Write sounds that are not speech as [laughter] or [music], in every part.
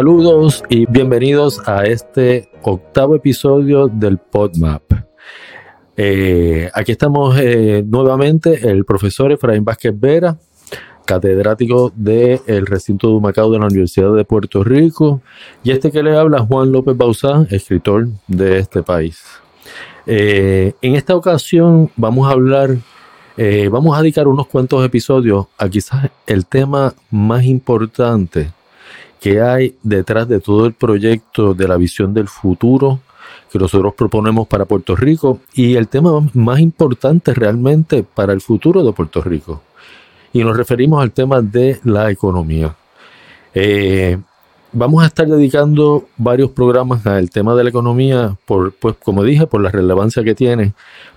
Saludos y bienvenidos a este octavo episodio del PodMap. Eh, aquí estamos eh, nuevamente el profesor Efraín Vázquez Vera, catedrático del recinto de Humacao de la Universidad de Puerto Rico, y este que le habla Juan López Bauzá, escritor de este país. Eh, en esta ocasión vamos a hablar, vamos a dedicar unos cuantos episodios a quizás el tema más importante que hay detrás de todo el proyecto de la visión del futuro que nosotros proponemos para Puerto Rico y el tema más importante realmente para el futuro de Puerto Rico. Y nos referimos al tema de la economía. Eh, vamos a estar dedicando varios programas al tema de la economía, por, pues como dije, por la relevancia que tiene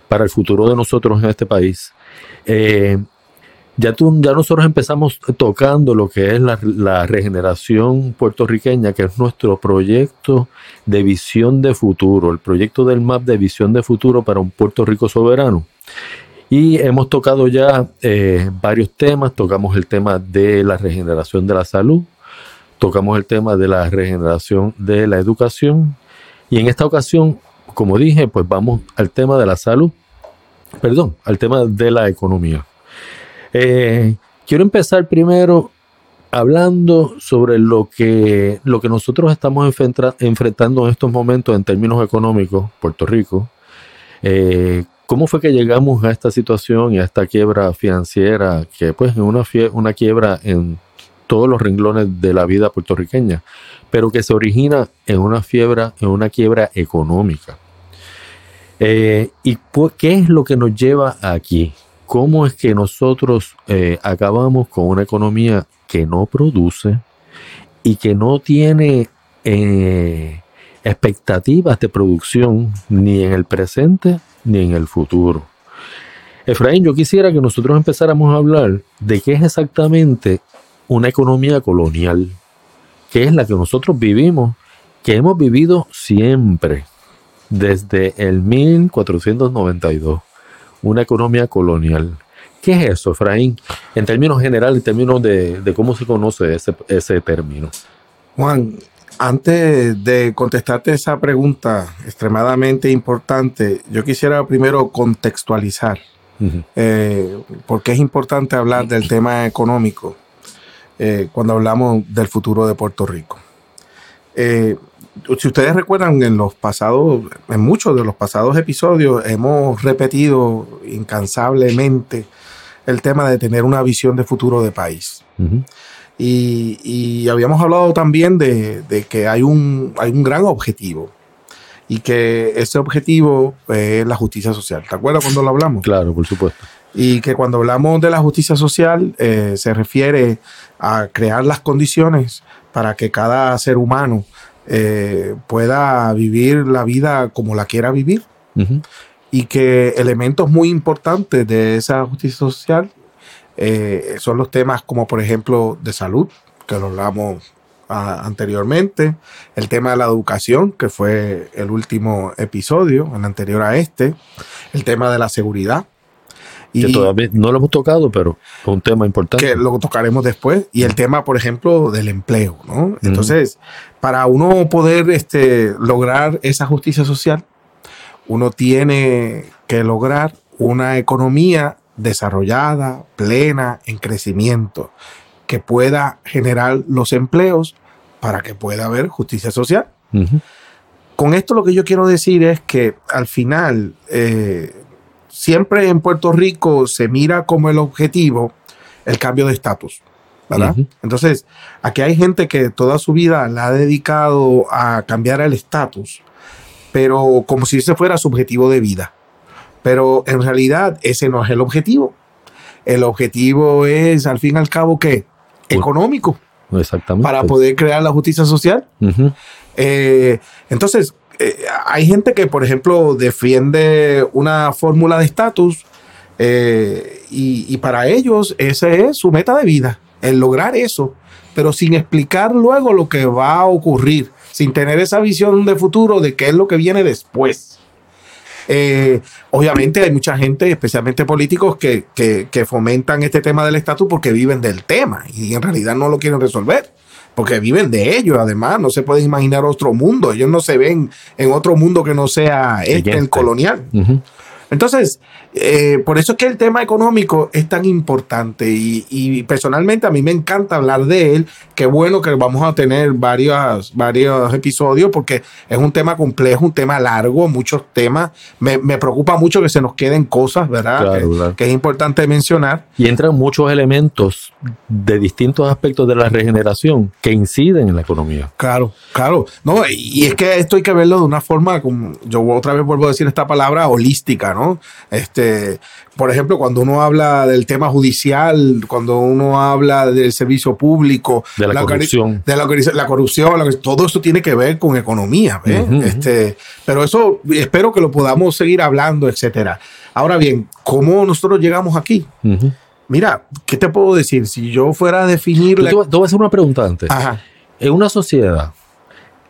para el futuro de nosotros en este país. Eh, ya, tú, ya nosotros empezamos tocando lo que es la, regeneración puertorriqueña, que es nuestro proyecto de visión de futuro, el proyecto del MAP de visión de futuro para un Puerto Rico soberano. Y hemos tocado ya eh, varios temas, tocamos el tema de la regeneración de la salud, tocamos el tema de la regeneración de la educación y en esta ocasión, como dije, pues vamos al tema de la salud, perdón, al tema de la economía. Eh, quiero empezar primero hablando sobre lo que, lo que nosotros estamos enfrentando en estos momentos en términos económicos, Puerto Rico. Eh, ¿Cómo fue que llegamos a esta situación y a esta quiebra financiera, que pues es una, una quiebra en todos los renglones de la vida puertorriqueña, pero que se origina en una fiebre, en una quiebra económica? Eh, ¿Y qué es lo que nos lleva aquí? Cómo es que nosotros eh, acabamos con una economía que no produce y que no tiene eh, expectativas de producción ni en el presente ni en el futuro. Efraín, yo quisiera que nosotros empezáramos a hablar de qué es exactamente una economía colonial, que es la que nosotros vivimos, que hemos vivido siempre, desde el 1492 una economía colonial. ¿Qué es eso, Efraín? En términos generales, en términos de, cómo se conoce ese, ese término. Juan, antes de contestarte esa pregunta extremadamente importante, yo quisiera primero contextualizar eh, por qué es importante hablar del tema económico eh, cuando hablamos del futuro de Puerto Rico. Eh, si ustedes recuerdan, en los pasados, en muchos de los pasados episodios, hemos repetido incansablemente el tema de tener una visión de futuro de país. y, habíamos hablado también de, que hay un, hay un gran objetivo y que ese objetivo es la justicia social. ¿Te acuerdas cuando lo hablamos? Claro, por supuesto. Y que cuando hablamos de la justicia social eh, se refiere a crear las condiciones para que cada ser humano eh, pueda vivir la vida como la quiera vivir. Y que elementos muy importantes de esa justicia social eh, son los temas como por ejemplo de salud, que lo hablamos ah, anteriormente, el tema de la educación, que fue el último episodio, el anterior a este, el tema de la seguridad, que todavía no lo hemos tocado, pero es un tema importante. Que lo tocaremos después. Y el tema, por ejemplo, del empleo, ¿no? Entonces, para uno poder este, lograr esa justicia social, uno tiene que lograr una economía desarrollada, plena, en crecimiento, que pueda generar los empleos para que pueda haber justicia social. Con esto lo que yo quiero decir es que al final eh, siempre en Puerto Rico se mira como el objetivo el cambio de estatus. ¿verdad? Entonces, aquí hay gente que toda su vida la ha dedicado a cambiar el estatus, pero como si ese fuera su objetivo de vida. Pero en realidad ese no es el objetivo. El objetivo es, al fin y al cabo, ¿qué? Económico. Exactamente. Para poder crear la justicia social. Eh, entonces, eh, hay gente que, por ejemplo, defiende una fórmula de estatus eh, y, para ellos esa es su meta de vida, el lograr eso, pero sin explicar luego lo que va a ocurrir, sin tener esa visión de futuro de qué es lo que viene después. Eh, obviamente hay mucha gente, especialmente políticos, que, que fomentan este tema del estatus porque viven del tema y en realidad no lo quieren resolver porque viven de ellos, además, no se pueden imaginar otro mundo, ellos no se ven en otro mundo que no sea este, el colonial. Entonces, eh, por eso es que el tema económico es tan importante y, personalmente a mí me encanta hablar de él. Qué bueno que vamos a tener varios, varios episodios porque es un tema complejo, un tema largo, muchos temas. Me, preocupa mucho que se nos queden cosas, ¿verdad? que, es importante mencionar. Y entran muchos elementos de distintos aspectos de la regeneración que inciden en la economía. Claro, claro. No, y es que esto hay que verlo de una forma, como yo otra vez vuelvo a decir esta palabra, holística, ¿no? Este, por ejemplo, cuando uno habla del tema judicial, cuando uno habla del servicio público, de la, corrupción, de la, corrupción, todo eso tiene que ver con economía. este, pero eso espero que lo podamos seguir hablando, etcétera. Ahora bien, ¿cómo nosotros llegamos aquí? Mira, ¿qué te puedo decir? Si yo fuera a definir... Te voy a hacer una pregunta antes. En una sociedad,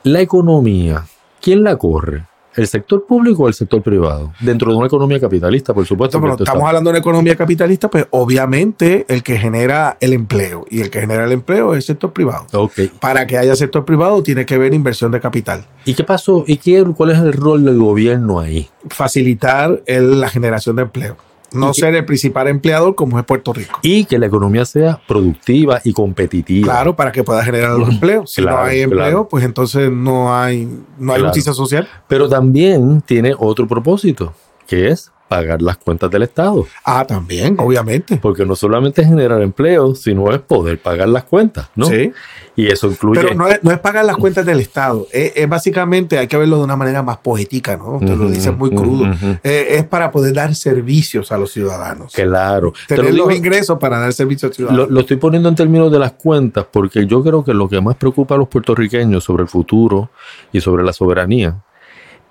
la economía, ¿quién la corre? ¿El sector público o el sector privado? Dentro de una economía capitalista, por supuesto. estamos hablando de una economía capitalista, pues obviamente el que genera el empleo y el que genera el empleo es el sector privado. Okay. Para que haya sector privado tiene que haber inversión de capital. ¿Y qué pasó? ¿Y qué, cuál es el rol del gobierno ahí? Facilitar la generación de empleo no ser el principal empleador como es Puerto Rico. Y que la economía sea productiva y competitiva. Claro, para que pueda generar los empleos. Si no hay empleo, pues entonces no hay, no hay justicia social. Pero también tiene otro propósito, que es pagar las cuentas del Estado. Ah, también, obviamente. Porque no solamente es generar empleo, sino es poder pagar las cuentas, ¿no? Sí. Y eso incluye... Pero no es, pagar las cuentas del Estado, es, básicamente, hay que verlo de una manera más poética, ¿no? Te lo dices muy crudo. Eh, es para poder dar servicios a los ciudadanos. Claro. Tener los ingresos para dar servicios a los ciudadanos. Lo, lo estoy poniendo en términos de las cuentas porque yo creo que lo que más preocupa a los puertorriqueños sobre el futuro y sobre la soberanía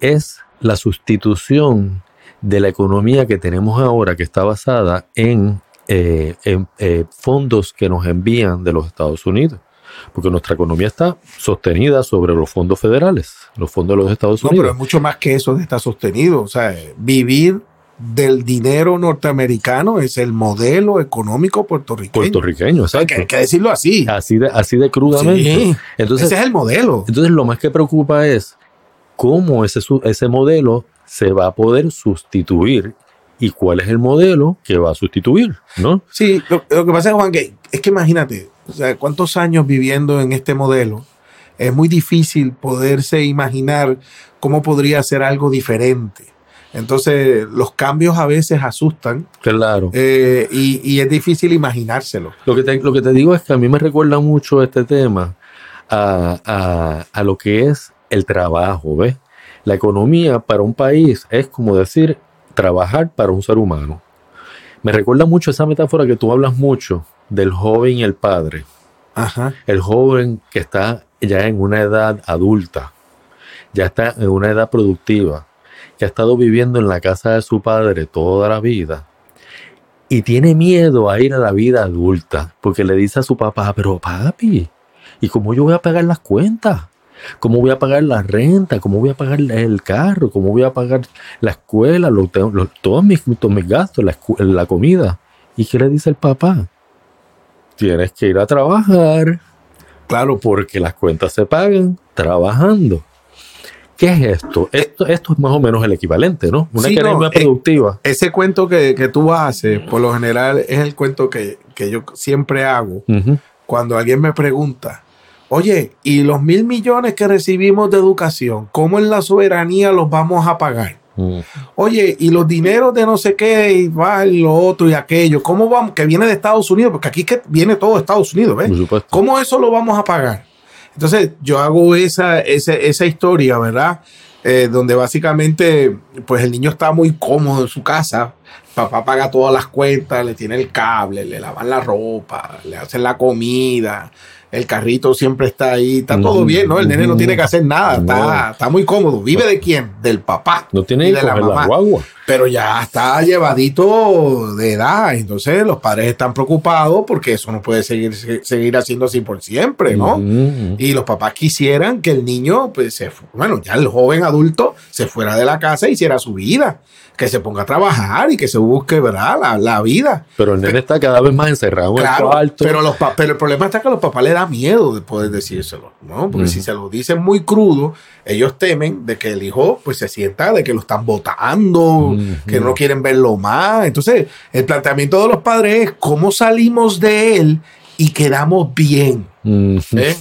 es la sustitución de la economía que tenemos ahora, que está basada en, eh, eh, fondos que nos envían de los Estados Unidos. Porque nuestra economía está sostenida sobre los fondos federales, los fondos de los Estados Unidos. No, pero es mucho más que eso de estar sostenido. O sea, vivir del dinero norteamericano es el modelo económico puertorriqueño. Puertorriqueño, exacto. Hay que, decirlo así. Así de, así de crudamente. entonces, ese es el modelo. Entonces, lo más que preocupa es cómo ese, ese modelo se va a poder sustituir y cuál es el modelo que va a sustituir, ¿no? Sí, lo, que pasa es, Juan, que es que imagínate, o sea, cuántos años viviendo en este modelo, es muy difícil poderse imaginar cómo podría ser algo diferente. Entonces, los cambios a veces asustan. Claro. Eh, y, es difícil imaginárselo. Lo que, te, lo que te digo es que a mí me recuerda mucho este tema a, a, a lo que es el trabajo, ¿ves? La economía para un país es como decir trabajar para un ser humano. Me recuerda mucho esa metáfora que tú hablas mucho del joven y el padre. Ajá. El joven que está ya en una edad adulta, ya está en una edad productiva, que ha estado viviendo en la casa de su padre toda la vida y tiene miedo a ir a la vida adulta porque le dice a su papá, pero papi, ¿y cómo yo voy a pagar las cuentas? ¿Cómo voy a pagar la renta? ¿Cómo voy a pagar el carro? ¿Cómo voy a pagar la escuela? todos, mis, gastos, la, comida. ¿Y qué le dice el papá? Tienes que ir a trabajar. Claro, porque las cuentas se pagan trabajando. ¿Qué es esto? Esto, esto es más o menos el equivalente, ¿no? Una economía eh, productiva. ese cuento que, tú haces, por lo general, es el cuento que, yo siempre hago cuando alguien me pregunta, Oye, ¿y los mil millones que recibimos de educación, cómo en la soberanía los vamos a pagar? Mm. Oye, y los dineros de no sé qué, y va, lo otro y aquello, ¿cómo vamos? Que viene de Estados Unidos, porque aquí que viene todo de Estados Unidos, ¿ves? ¿Cómo eso lo vamos a pagar? Entonces, yo hago esa, esa, historia, ¿verdad? Eh, donde básicamente, pues el niño está muy cómodo en su casa, papá paga todas las cuentas, le tiene el cable, le lavan la ropa, le hacen la comida, el carrito siempre está ahí, está todo bien, ¿no? El nene no tiene que hacer nada, está, está muy cómodo. ¿Vive de quién? Del papá. No tiene y de la mamá. Pero ya está llevadito de edad, entonces los padres están preocupados porque eso no puede seguir, seguir haciendo así por siempre, ¿no? Y los papás quisieran que el niño, pues, se, bueno, ya el joven adulto se fuera de la casa e hiciera su vida, que se ponga a trabajar y que se busque, ¿verdad? La, la vida. Pero el nene está cada vez más encerrado en el Claro, cuarto. pero, los pero el problema está que a los papás les da miedo de poder decírselo, ¿no? Porque si se lo dicen muy crudo, ellos temen de que el hijo pues se sienta de que lo están votando, que no quieren verlo más. Entonces, el planteamiento de los padres es cómo salimos de él y quedamos bien. ¿eh?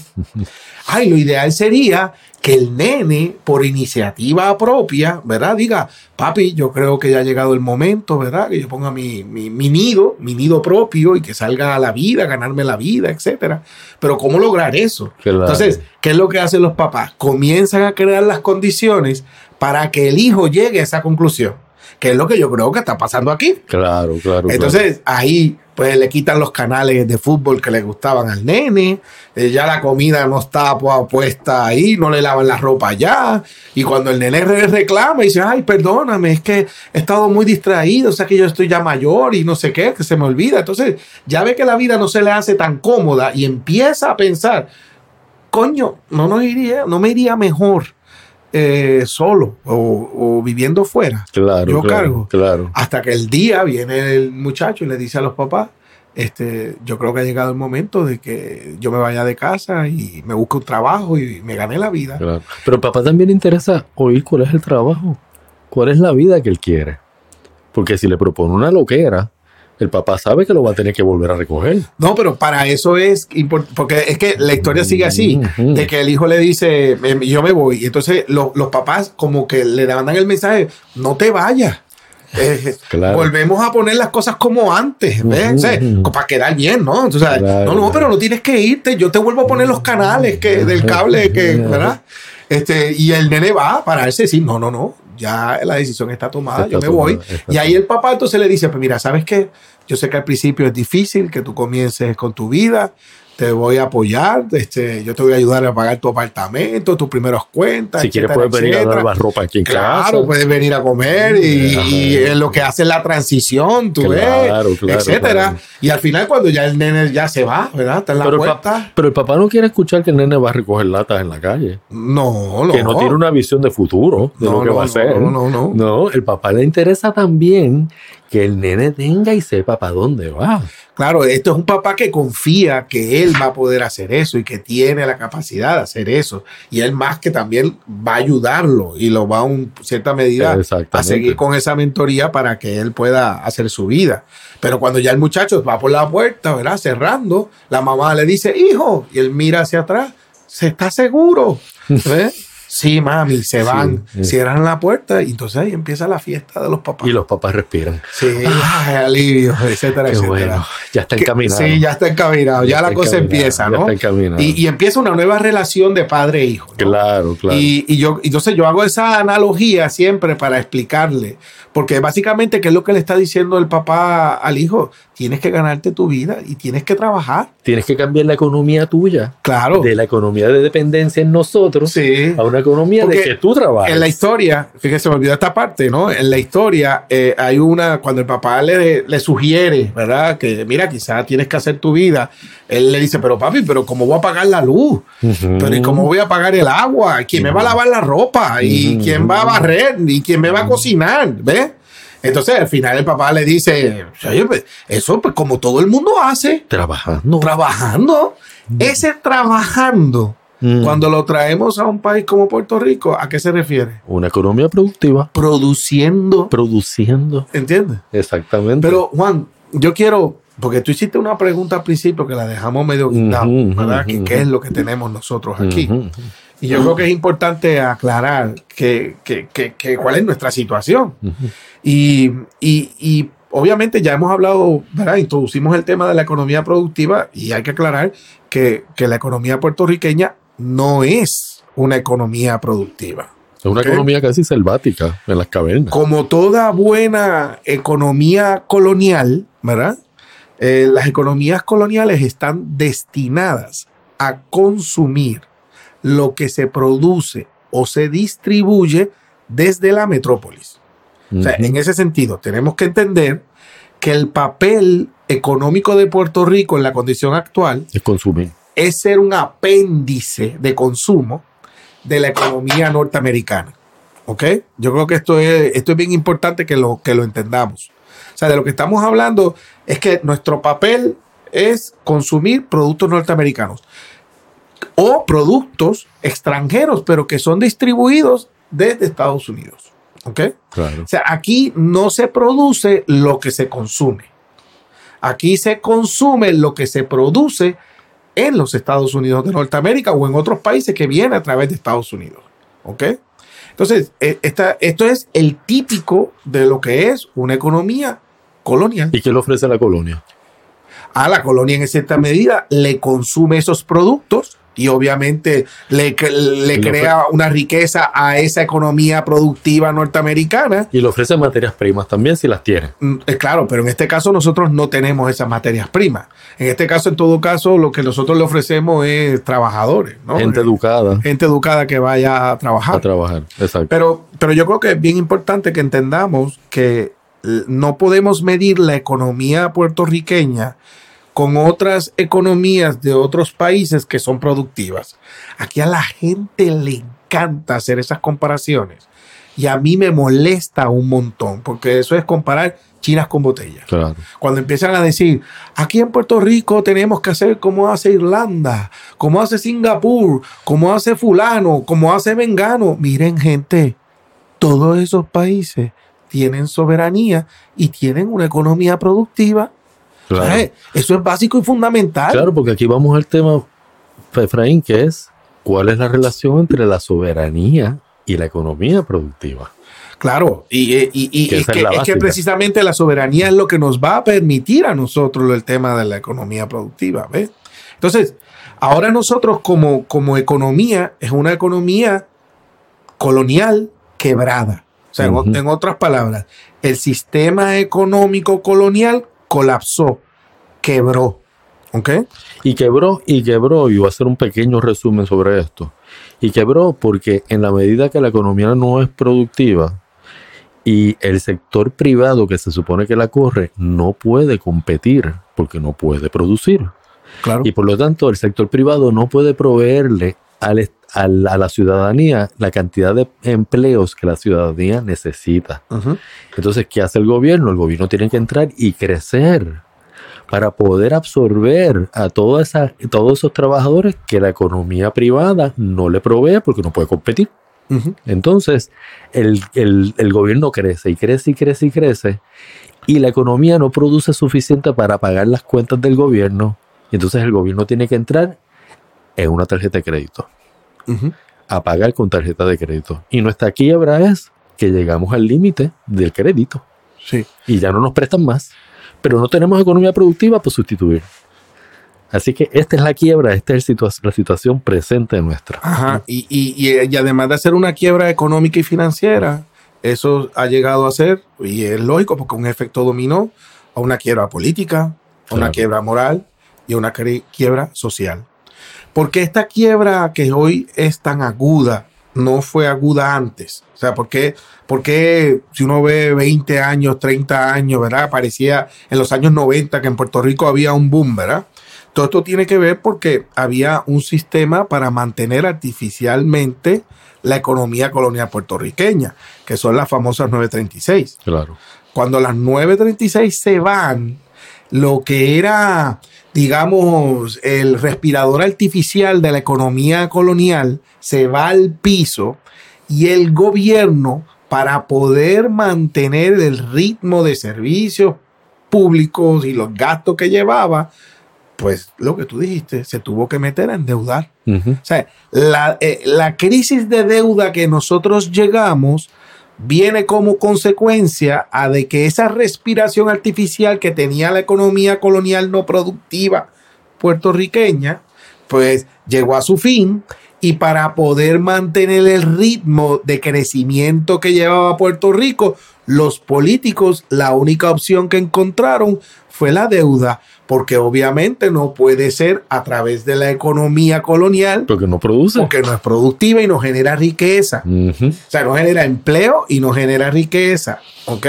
Ay, lo ideal sería que el nene, por iniciativa propia, ¿verdad? Diga, papi, yo creo que ya ha llegado el momento, ¿verdad? Que yo ponga mi, mi, mi nido, mi nido propio y que salga a la vida, ganarme la vida, etcétera. Pero ¿cómo lograr eso? Claro. Entonces, ¿qué es lo que hacen los papás? Comienzan a crear las condiciones para que el hijo llegue a esa conclusión, que es lo que yo creo que está pasando aquí. Claro, claro. Entonces ahí pues le quitan los canales de fútbol que le gustaban al nene, eh, ya la comida no está pu- puesta ahí, no le lavan la ropa ya, y cuando el nene re- reclama y dice, ay, perdóname, es que he estado muy distraído, o sea que yo estoy ya mayor y no sé qué, que se me olvida, entonces ya ve que la vida no se le hace tan cómoda y empieza a pensar, coño, no, nos iría, no me iría mejor eh, solo o, o viviendo fuera. claro, yo claro, cargo. Claro. Hasta que el día viene el muchacho y le dice a los papás, este, yo creo que ha llegado el momento de que yo me vaya de casa y me busque un trabajo y me gane la vida. claro. Pero papá también le interesa oír cuál es el trabajo, cuál es la vida que él quiere. Porque si le propone una loquera, el papá sabe que lo va a tener que volver a recoger. No, pero para eso es porque es que la historia sigue así, de que el hijo le dice, "Em, yo me voy, y entonces lo- los papás como que le mandan el mensaje, no te vayas. Eh, Claro. Volvemos a poner las cosas como antes, ¿ves? O sea, para quedar bien, ¿no? Entonces, Claro, no, no, pero no tienes que irte, yo te vuelvo a poner los canales que, del cable, que, ¿verdad? Este, y el nene va a pararse y decir, no, no, no, ya la decisión está tomada, Está yo me tomada, voy. Y ahí el papá entonces le dice, pues mira, ¿sabes qué? Yo sé que al principio es difícil que tú comiences con tu vida, te voy a apoyar, este, yo te voy a ayudar a pagar tu apartamento, tus primeras cuentas. Si quieres etcétera, puedes venir a etcétera. lavar ropa aquí en Claro, casa. puedes venir a comer y, es lo que hace la transición, tú Claro, ves, claro, etcétera. claro. Y al final cuando ya el nene ya se va, ¿verdad? Está en la pero, el puerta. papá, pero el papá no quiere escuchar que el nene va a recoger latas en la calle. No, no. Que no tiene una visión de futuro de No, lo que no, va a hacer. no, no, no. No, el papá le interesa también que el nene tenga y sepa para dónde va. Claro, esto es un papá que confía que él va a poder hacer eso y que tiene la capacidad de hacer eso. Y él más que también va a ayudarlo y lo va a un cierta medida a seguir con esa mentoría para que él pueda hacer su vida. Pero cuando ya el muchacho va por la puerta, ¿verdad? Cerrando, la mamá le dice, hijo, y él mira hacia atrás, ¿se está seguro? ¿Ves? [laughs] Sí, mami, se van, sí. cierran la puerta y entonces ahí empieza la fiesta de los papás. Y los papás respiran. Sí, ay, alivio, etcétera, Qué etcétera. bueno. Ya está Que- encaminado. Sí, ya está encaminado, ya, Ya la está cosa empieza, ya ¿no? está encaminado. Y, y empieza una nueva relación de padre e hijo. ¿no? Claro, claro. Y, y yo, entonces yo hago esa analogía siempre para explicarle, porque básicamente, ¿qué es lo que le está diciendo el papá al hijo? Tienes que ganarte tu vida y tienes que trabajar. Tienes que cambiar la economía tuya. Claro. De la economía de dependencia en nosotros Sí. a una economía Porque de que tú trabajas. En la historia, fíjate, se me olvidó esta parte, ¿no? En la historia eh, hay una, cuando el papá le, le sugiere, ¿verdad? Que mira, quizás tienes que hacer tu vida. Él le dice, pero papi, pero ¿cómo voy a pagar la luz? Pero ¿y cómo voy a pagar el agua? ¿Quién me va a lavar la ropa? ¿Y quién va a barrer? ¿Y quién me va a cocinar? ¿Ves? Entonces al final el papá le dice, oye, pues, eso pues como todo el mundo hace, Trabajando. trabajando. Ese trabajando, Mm. cuando lo traemos a un país como Puerto Rico, ¿a qué se refiere? Una economía productiva. Produciendo, Produciendo. ¿entiendes? Exactamente. Pero Juan, yo quiero, porque tú hiciste una pregunta al principio que la dejamos medio guindada, Ujú, ¿verdad? ujú, Que ujú. ¿Qué es lo que tenemos nosotros aquí? Y yo creo que es importante aclarar que, que- que- que cuál es nuestra situación. Y, y- y obviamente ya hemos hablado, ¿verdad? Introducimos el tema de la economía productiva y hay que aclarar que, que la economía puertorriqueña no es una economía productiva. Es una economía casi selvática en las cavernas. Como toda buena economía colonial, ¿verdad? Eh, las economías coloniales están destinadas a consumir lo que se produce o se distribuye desde la metrópolis. O sea, en ese sentido, tenemos que entender que el papel económico de Puerto Rico en la condición actual Es consumir. Es ser un apéndice de consumo de la economía norteamericana. ¿Ok? Yo creo que esto es, esto es bien importante que lo, que lo entendamos. O sea, de lo que estamos hablando es que nuestro papel es consumir productos norteamericanos o productos extranjeros, pero que son distribuidos desde Estados Unidos. ¿Ok? Claro. O sea, aquí no se produce lo que se consume. Aquí se consume lo que se produce en los Estados Unidos de Norteamérica o en otros países que viene a través de Estados Unidos. ¿Ok? Entonces, e- esta- esto es el típico de lo que es una economía colonial. ¿Y qué le ofrece la colonia? A la colonia en cierta medida le consume esos productos y obviamente le, le crea una riqueza a esa economía productiva norteamericana. Y le ofrece materias primas también si las tiene. Mm, eh, Claro, pero en este caso nosotros no tenemos esas materias primas. En este caso, en todo caso, lo que nosotros le ofrecemos es trabajadores, ¿no? Gente educada Gente educada que vaya a trabajar. a trabajar. Exacto. Pero, pero yo creo que es bien importante que entendamos que eh, no podemos medir la economía puertorriqueña con otras economías de otros países que son productivas. Aquí a la gente le encanta hacer esas comparaciones y a mí me molesta un montón porque eso es comparar chinas con botellas. Claro. Cuando empiezan a decir, aquí en Puerto Rico tenemos que hacer como hace Irlanda, como hace Singapur, como hace fulano, como hace Mengano. Miren gente, todos esos países tienen soberanía y tienen una economía productiva. Claro. ¿Sabes? Eso es básico y fundamental. Claro, porque aquí vamos al tema, Efraín, que es cuál es la relación entre la soberanía y la economía productiva. Claro, y, es, que, es precisamente la soberanía es lo que nos va a permitir a nosotros el tema de la economía productiva. ¿ves? Entonces, ahora nosotros como, como economía, es una economía colonial quebrada. O sea, en otras palabras, el sistema económico colonial colapsó, quebró. ¿Ok? Y quebró, y quebró, y voy a hacer un pequeño resumen sobre esto. Y quebró porque en la medida que la economía no es productiva y el sector privado que se supone que la corre no puede competir porque no puede producir. Claro. Y por lo tanto el sector privado no puede proveerle al a la ciudadanía la cantidad de empleos que la ciudadanía necesita. Entonces, ¿qué hace el gobierno? El gobierno tiene que entrar y crecer para poder absorber a toda esa, todos esos trabajadores que la economía privada no le provee porque no puede competir. Entonces, el, el- el gobierno crece y crece y crece y crece y la economía no produce suficiente para pagar las cuentas del gobierno. Y entonces el gobierno tiene que entrar en una tarjeta de crédito, Ujú. a pagar con tarjeta de crédito. Y nuestra quiebra es que llegamos al límite del crédito Sí. y ya no nos prestan más, pero no tenemos economía productiva para sustituir. Así que esta es la quiebra, esta es situa- la situación presente nuestra. Ajá, y, y- y- además de hacer una quiebra económica y financiera, eso ha llegado a ser, y es lógico porque un efecto dominó a una quiebra política, a una Claro. quiebra moral y a una quiebra social. Porque esta quiebra que hoy es tan aguda no fue aguda antes? O sea, ¿por qué, por qué si uno ve 20 años, 30 años, ¿verdad? Parecía en los años 90 que en Puerto Rico había un boom, ¿verdad? Todo esto tiene que ver porque había un sistema para mantener artificialmente la economía colonial puertorriqueña, que son las famosas 936. Claro. Cuando las 936 se van, lo que era, digamos, el respirador artificial de la economía colonial se va al piso y el gobierno, para poder mantener el ritmo de servicios públicos y los gastos que llevaba, pues lo que tú dijiste, se tuvo que meter a endeudar. O sea, la, eh, la crisis de deuda que nosotros llegamos viene como consecuencia a de que esa respiración artificial que tenía la economía colonial no productiva puertorriqueña, pues llegó a su fin y para poder mantener el ritmo de crecimiento que llevaba Puerto Rico, los políticos la única opción que encontraron fue la deuda, porque obviamente no puede ser a través de la economía colonial, Porque no produce. porque no es productiva y no genera riqueza. O sea, no genera empleo y no genera riqueza. ¿Ok?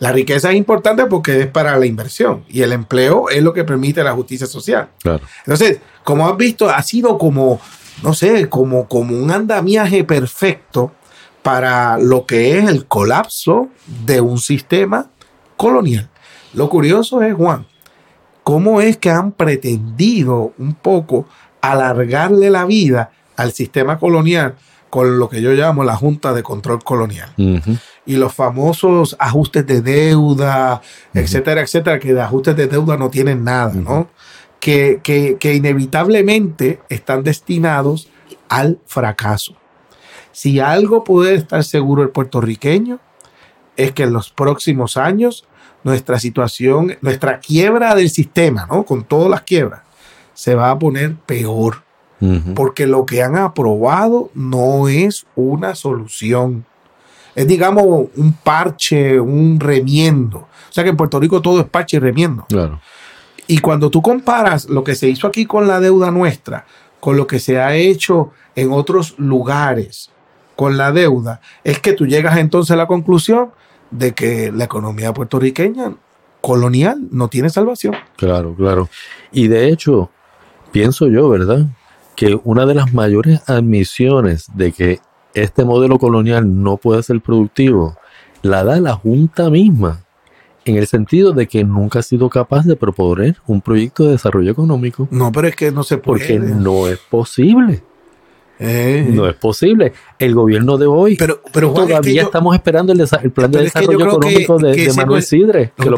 La riqueza es importante porque es para la inversión y el empleo es lo que permite la justicia social. Claro. Entonces, como has visto, ha sido como, no sé, como, como un andamiaje perfecto para lo que es el colapso de un sistema colonial. Lo curioso es, Juan, cómo es que han pretendido un poco alargarle la vida al sistema colonial con lo que yo llamo la Junta de Control Colonial. Y los famosos ajustes de deuda, etcétera, etcétera, que de ajustes de deuda no tienen nada, ¿no? Que, que inevitablemente están destinados al fracaso. Si algo puede estar seguro el puertorriqueño, es que en los próximos años nuestra situación, nuestra quiebra del sistema, ¿no? Con todas las quiebras, se va a poner peor. Porque lo que han aprobado no es una solución. Es, digamos, un parche, un remiendo. O sea que en Puerto Rico todo es parche y remiendo. Claro. Y cuando tú comparas lo que se hizo aquí con la deuda nuestra, con lo que se ha hecho en otros lugares con la deuda, es que tú llegas entonces a la conclusión de que la economía puertorriqueña colonial no tiene salvación. Claro, claro. Y de hecho, pienso yo, ¿verdad? Que una de las mayores admisiones de que este modelo colonial no puede ser productivo, la da la Junta misma, en el sentido de que nunca ha sido capaz de proponer un proyecto de desarrollo económico. No, pero es que no se puede. Porque no es posible. Eh. No es posible. El gobierno de hoy pero, pero todavía estamos esperando el, plan de desarrollo económico de, Manuel Sidre, que lo,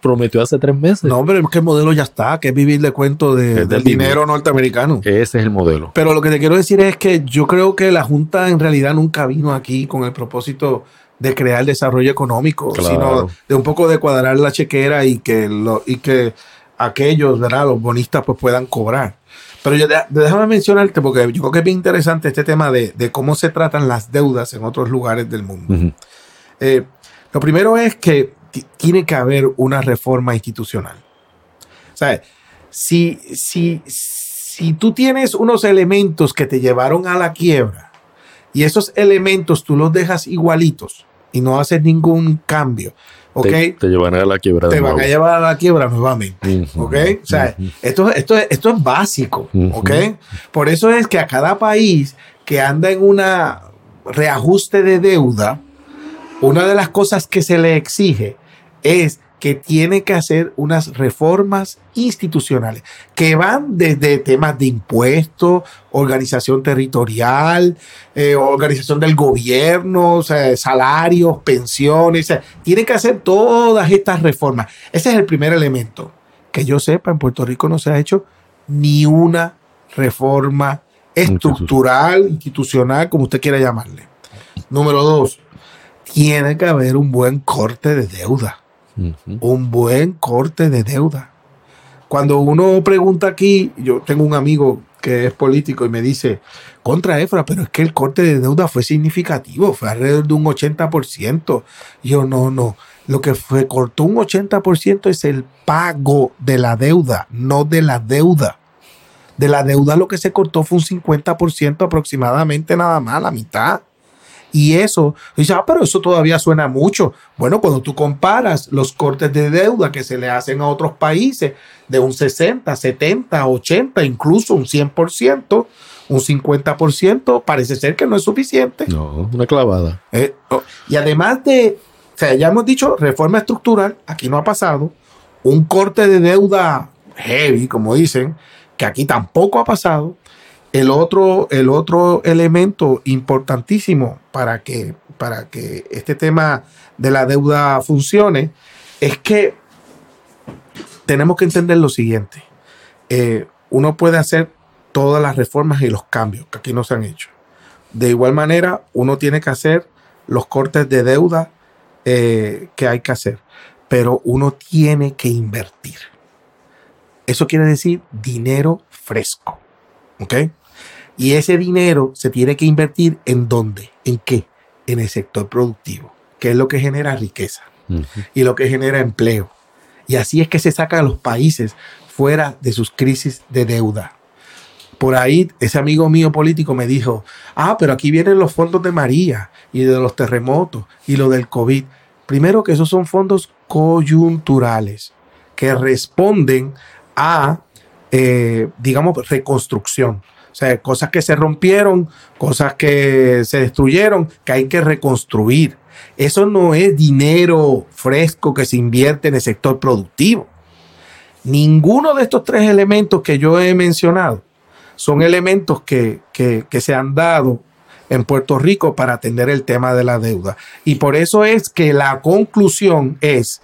prometió, hace tres meses. No, pero es que el modelo ya está, que es vivir de cuento de, del dinero norteamericano. Ese es el modelo. Pero lo que te quiero decir es que yo creo que la Junta en realidad nunca vino aquí con el propósito de crear desarrollo económico, sino de un poco de cuadrar la chequera y que, lo, y que aquellos, ¿verdad? los bonistas, pues puedan cobrar. Pero yo, déjame mencionarte, porque yo creo que es bien interesante este tema de, cómo se tratan las deudas en otros lugares del mundo. Eh, lo primero es que tiene que haber una reforma institucional. O sea, si, si, si tú tienes unos elementos que te llevaron a la quiebra y esos elementos tú los dejas igualitos y no haces ningún cambio, te, llevan a la quiebra. Te van a llevar a la quiebra nuevamente. ¿Ok? O sea, esto, esto, esto es básico. ¿Ok? Por eso es que a cada país que anda en una reajuste de deuda, una de las cosas que se le exige es que tiene que hacer unas reformas institucionales que van desde temas de impuestos, organización territorial, eh, organización del gobierno, salarios, pensiones. tiene que hacer todas estas reformas. Ese es el primer elemento. Que yo sepa, en Puerto Rico no se ha hecho ni una reforma estructural, institucional, como usted quiera llamarle. Número dos, tiene que haber un buen corte de deuda un buen corte de deuda. Cuando uno pregunta aquí, yo tengo un amigo que es político y me dice, contra Efra, pero es que el corte de deuda fue significativo, fue alrededor de un 80%. yo no, no, lo que fue cortó un 80% es el pago de la deuda, no de la deuda. De la deuda lo que se cortó fue un 50% aproximadamente nada más, la mitad. Y eso, dice, ah, pero eso todavía suena mucho. Bueno, cuando tú comparas los cortes de deuda que se le hacen a otros países de un 60, 70, 80, incluso un 100%, un 50%, parece ser que no es suficiente. No, una clavada. Eh, oh, y además de, o sea, ya hemos dicho, reforma estructural, aquí no ha pasado, un corte de deuda heavy, como dicen, que aquí tampoco ha pasado, el otro, el otro elemento importantísimo para que, para que este tema de la deuda funcione es que tenemos que entender lo siguiente. Eh, uno puede hacer todas las reformas y los cambios que aquí no se han hecho. De igual manera, uno tiene que hacer los cortes de deuda eh, que hay que hacer, pero uno tiene que invertir. Eso quiere decir dinero fresco. ¿Ok? Y ese dinero se tiene que invertir en dónde, en qué, en el sector productivo, que es lo que genera riqueza y lo que genera empleo. Y así es que se sacan a los países fuera de sus crisis de deuda. Por ahí ese amigo mío político me dijo, ah, pero aquí vienen los fondos de María y de los terremotos y lo del COVID. Primero que esos son fondos coyunturales que responden a, eh, digamos, reconstrucción. O sea, cosas que se rompieron, cosas que se destruyeron, que hay que reconstruir. Eso no es dinero fresco que se invierte en el sector productivo. Ninguno de estos tres elementos que yo he mencionado son elementos que, que, que se han dado en Puerto Rico para atender el tema de la deuda. Y por eso es que la conclusión es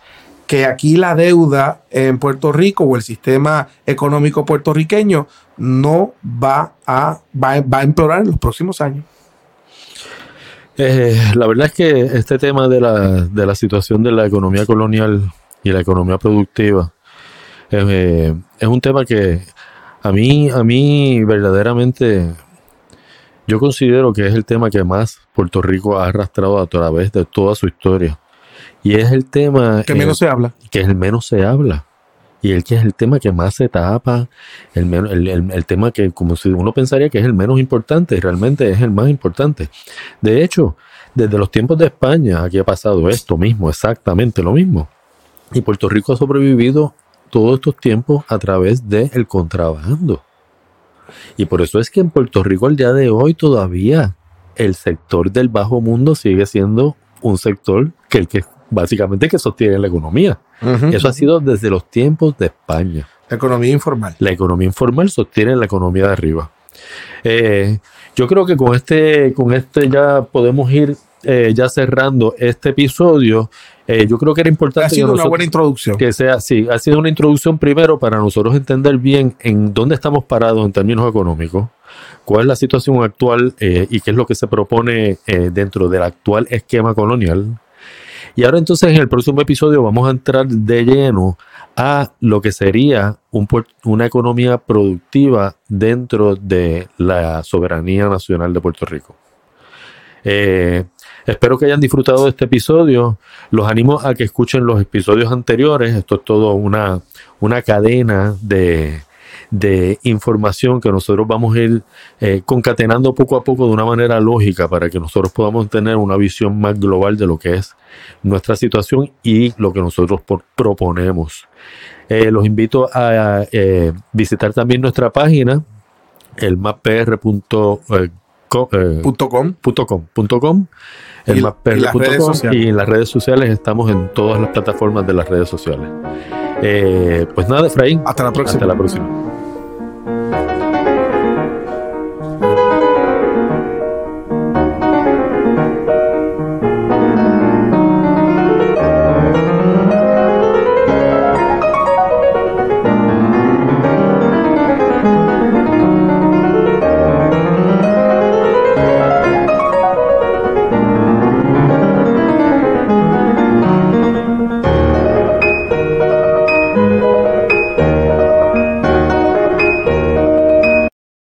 que aquí la deuda en Puerto Rico o el sistema económico puertorriqueño no va a, va, a empeorar en los próximos años. Eh, la verdad es que este tema de la, de la, situación de la economía colonial y la economía productiva eh, es un tema que a mí, a mí verdaderamente yo considero que es el tema que más Puerto Rico ha arrastrado a través de toda su historia. Y es el tema... Que menos se habla. Que es el menos se habla. Y el que es el tema que más se tapa, el, el, el, tema que como si uno pensaría que es el menos importante, y realmente es el más importante. De hecho, desde los tiempos de España aquí ha pasado esto mismo, exactamente lo mismo. Y Puerto Rico ha sobrevivido todos estos tiempos a través del contrabando. Y por eso es que en Puerto Rico al día de hoy todavía el sector del bajo mundo sigue siendo un sector que el que básicamente que sostiene la economía. Eso ha sido desde los tiempos de España. La economía informal. La economía informal sostiene la economía de arriba. Eh, yo creo que con este, con este ya podemos ir eh, ya cerrando este episodio. Eh, yo creo que era importante. Ha sido una buena introducción. Que sea, sí, ha sido una introducción primero para nosotros entender bien en dónde estamos parados en términos económicos, cuál es la situación actual y qué es lo que se propone dentro del actual esquema colonial y ahora entonces en el próximo episodio vamos a entrar de lleno a lo que sería una economía productiva dentro de la soberanía nacional de Puerto Rico. Eh, espero que hayan disfrutado de este episodio. Los animo a que escuchen los episodios anteriores. Esto es todo una, una cadena de, de información que nosotros vamos a ir eh, concatenando poco a poco de una manera lógica para que nosotros podamos tener una visión más global de lo que es nuestra situación y lo que nosotros proponemos. Eh, los invito a eh, visitar también nuestra página, el mappr.com el y, y en las redes sociales estamos en todas las plataformas de las redes sociales. pues nada, Efraín. Hasta la próxima. Hasta la próxima.